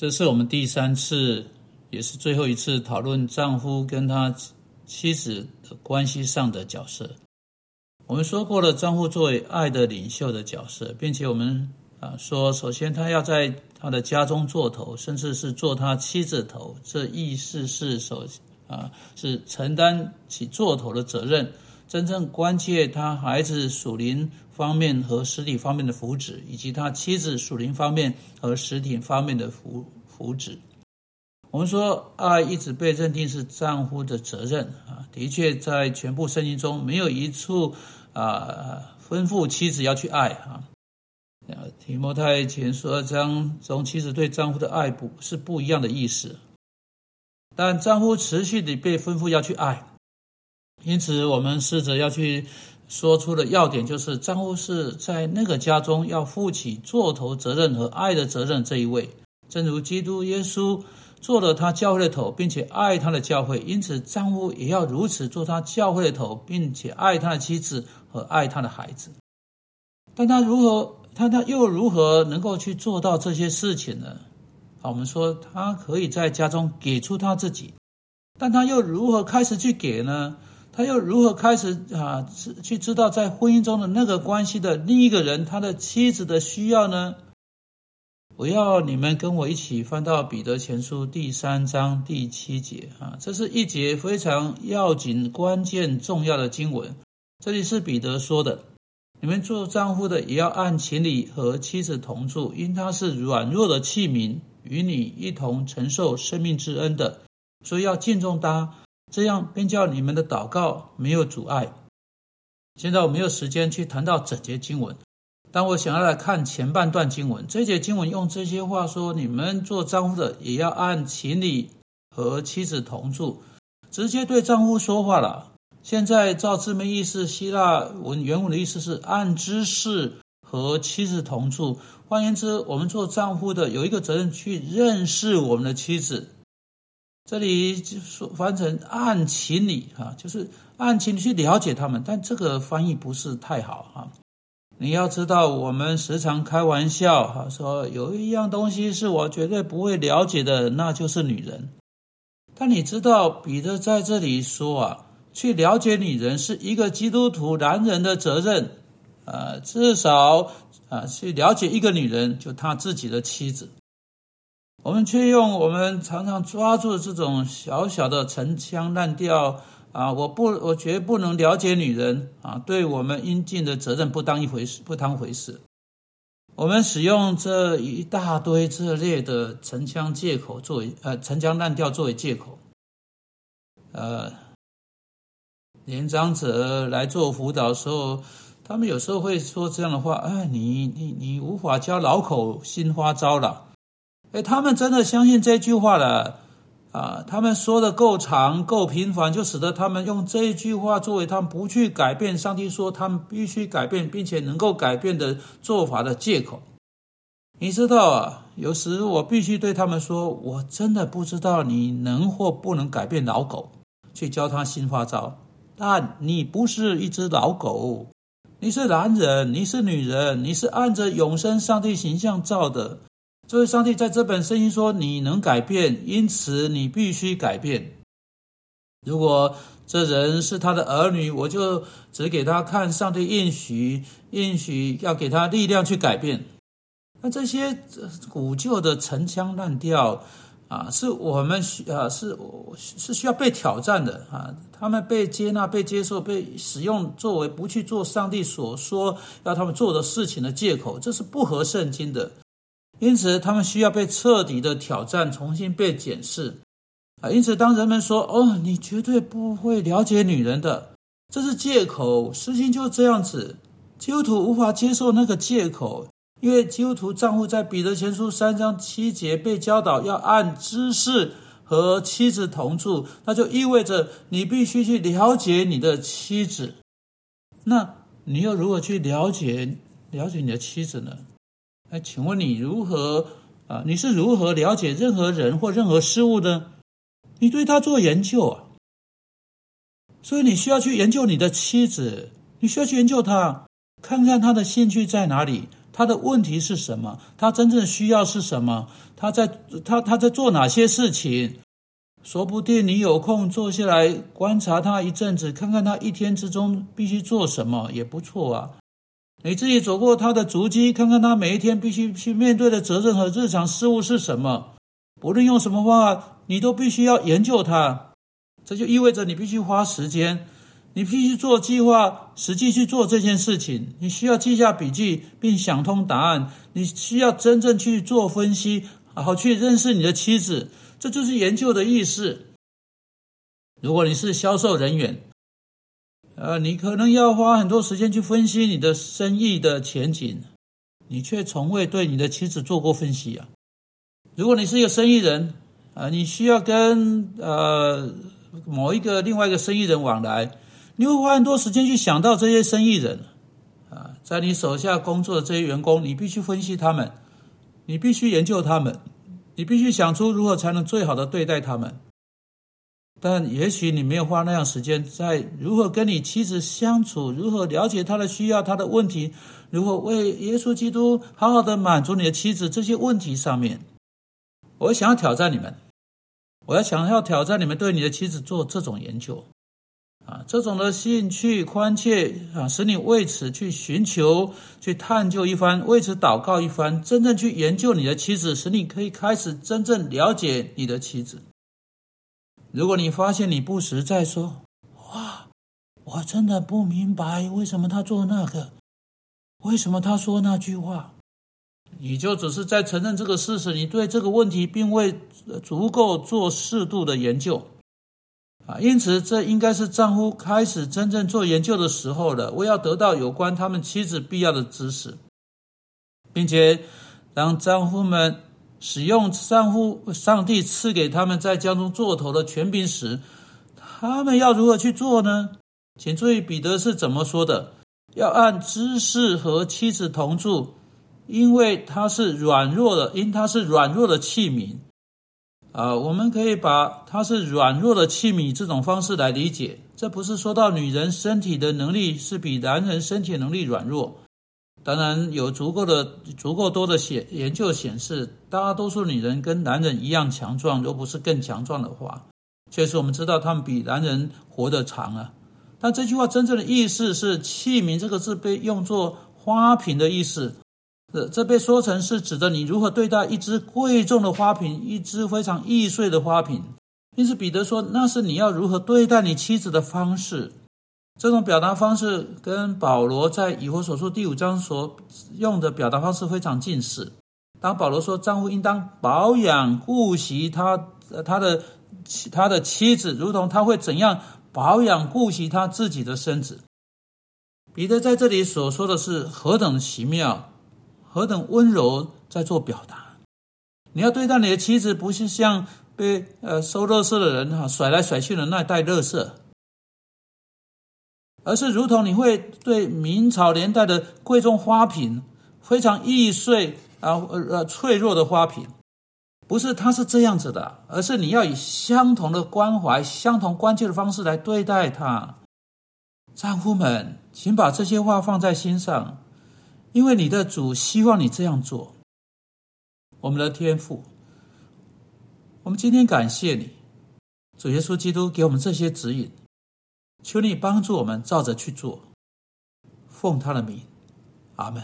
这是我们第三次，也是最后一次讨论丈夫跟他妻子的关系上的角色。我们说过了，丈夫作为爱的领袖的角色，并且我们啊说，首先他要在他的家中做头，甚至是做他妻子头。这意思是首啊是承担起做头的责任，真正关切他孩子属灵。方面和实体方面的福祉，以及他妻子属灵方面和实体方面的福福祉。我们说，爱一直被认定是丈夫的责任啊。的确，在全部圣经中，没有一处啊吩咐妻子要去爱啊。提摩太前书二章中，妻子对丈夫的爱不是不一样的意思，但丈夫持续的被吩咐要去爱。因此，我们试着要去。说出的要点就是，丈夫是在那个家中要负起做头责任和爱的责任这一位，正如基督耶稣做了他教会的头，并且爱他的教会，因此丈夫也要如此做他教会的头，并且爱他的妻子和爱他的孩子。但他如何，他他又如何能够去做到这些事情呢？好，我们说他可以在家中给出他自己，但他又如何开始去给呢？他又如何开始啊？去知道在婚姻中的那个关系的另一个人，他的妻子的需要呢？我要你们跟我一起翻到彼得前书第三章第七节啊，这是一节非常要紧、关键、重要的经文。这里是彼得说的：你们做丈夫的也要按情理和妻子同住，因他是软弱的器皿，与你一同承受生命之恩的，所以要敬重他。这样便叫你们的祷告没有阻碍。现在我没有时间去谈到整节经文，但我想要来看前半段经文。这节经文用这些话说：你们做丈夫的也要按情理和妻子同住，直接对丈夫说话了。现在照字面意思，希腊文原文的意思是按知识和妻子同住。换言之，我们做丈夫的有一个责任去认识我们的妻子。这里就说翻成按情理啊，就是按情理去了解他们，但这个翻译不是太好啊。你要知道，我们时常开玩笑哈，说有一样东西是我绝对不会了解的，那就是女人。但你知道，彼得在这里说啊，去了解女人是一个基督徒男人的责任啊，至少啊，去了解一个女人，就他自己的妻子。我们却用我们常常抓住这种小小的陈腔滥调啊！我不，我绝不能了解女人啊！对我们应尽的责任不当一回事，不当回事。我们使用这一大堆这类的陈腔借口作为呃陈腔滥调作为借口，呃，年长者来做辅导的时候，他们有时候会说这样的话：哎，你你你无法教老口新花招了。哎，他们真的相信这句话了啊！他们说的够长、够频繁，就使得他们用这一句话作为他们不去改变上帝说他们必须改变并且能够改变的做法的借口。你知道啊，有时我必须对他们说：“我真的不知道你能或不能改变老狗，去教他新花招。但你不是一只老狗，你是男人，你是女人，你是按着永生上帝形象造的。”这位上帝在这本圣经说：“你能改变，因此你必须改变。如果这人是他的儿女，我就只给他看上帝应许，应许要给他力量去改变。那这些古旧的陈腔滥调啊，是我们需啊是是需要被挑战的啊。他们被接纳、被接受、被使用作为不去做上帝所说要他们做的事情的借口，这是不合圣经的。”因此，他们需要被彻底的挑战，重新被检视啊！因此，当人们说：“哦，你绝对不会了解女人的，这是借口。”事情就是这样子，基督徒无法接受那个借口，因为基督徒丈夫在彼得前书三章七节被教导要按知识和妻子同住，那就意味着你必须去了解你的妻子。那你又如何去了解了解你的妻子呢？哎，请问你如何啊？你是如何了解任何人或任何事物的？你对他做研究啊，所以你需要去研究你的妻子，你需要去研究他，看看他的兴趣在哪里，他的问题是什么？他真正需要是什么？他在他他在做哪些事情？说不定你有空坐下来观察他一阵子，看看他一天之中必须做什么，也不错啊。你自己走过他的足迹，看看他每一天必须去面对的责任和日常事务是什么。不论用什么方法，你都必须要研究它。这就意味着你必须花时间，你必须做计划，实际去做这件事情。你需要记下笔记，并想通答案。你需要真正去做分析，好去认识你的妻子。这就是研究的意思。如果你是销售人员，呃，你可能要花很多时间去分析你的生意的前景，你却从未对你的妻子做过分析啊。如果你是一个生意人，啊，你需要跟呃某一个另外一个生意人往来，你会花很多时间去想到这些生意人，啊，在你手下工作的这些员工，你必须分析他们，你必须研究他们，你必须想出如何才能最好的对待他们。但也许你没有花那样时间在如何跟你妻子相处，如何了解她的需要、她的问题，如何为耶稣基督好好的满足你的妻子这些问题上面。我想要挑战你们，我要想要挑战你们对你的妻子做这种研究，啊，这种的兴趣宽切啊，使你为此去寻求、去探究一番，为此祷告一番，真正去研究你的妻子，使你可以开始真正了解你的妻子。如果你发现你不时在说“哇，我真的不明白为什么他做那个，为什么他说那句话”，你就只是在承认这个事实，你对这个问题并未足够做适度的研究啊。因此，这应该是丈夫开始真正做研究的时候了。我要得到有关他们妻子必要的知识，并且当丈夫们。使用上夫上帝赐给他们在家中做头的权柄时，他们要如何去做呢？请注意彼得是怎么说的：要按知识和妻子同住，因为他是软弱的，因他是软弱的器皿。啊，我们可以把他是软弱的器皿这种方式来理解。这不是说到女人身体的能力是比男人身体能力软弱。当然，有足够的、足够多的显研究显示，大多数女人跟男人一样强壮，若不是更强壮的话，确实我们知道她们比男人活得长啊。但这句话真正的意思是“器皿”这个字被用作花瓶的意思，这这被说成是指的你如何对待一只贵重的花瓶，一只非常易碎的花瓶。因此，彼得说，那是你要如何对待你妻子的方式。这种表达方式跟保罗在以弗所书第五章所用的表达方式非常近似。当保罗说丈夫应当保养顾惜他他的他的妻子，如同他会怎样保养顾惜他自己的身子。彼得在这里所说的是何等奇妙，何等温柔，在做表达。你要对待你的妻子，不是像被呃收垃圾的人哈甩来甩去的那袋垃圾。而是如同你会对明朝年代的贵重花瓶，非常易碎啊呃呃脆弱的花瓶，不是它是这样子的，而是你要以相同的关怀、相同关切的方式来对待它。丈夫们，请把这些话放在心上，因为你的主希望你这样做。我们的天父，我们今天感谢你，主耶稣基督给我们这些指引。求你帮助我们照着去做，奉他的名，阿门。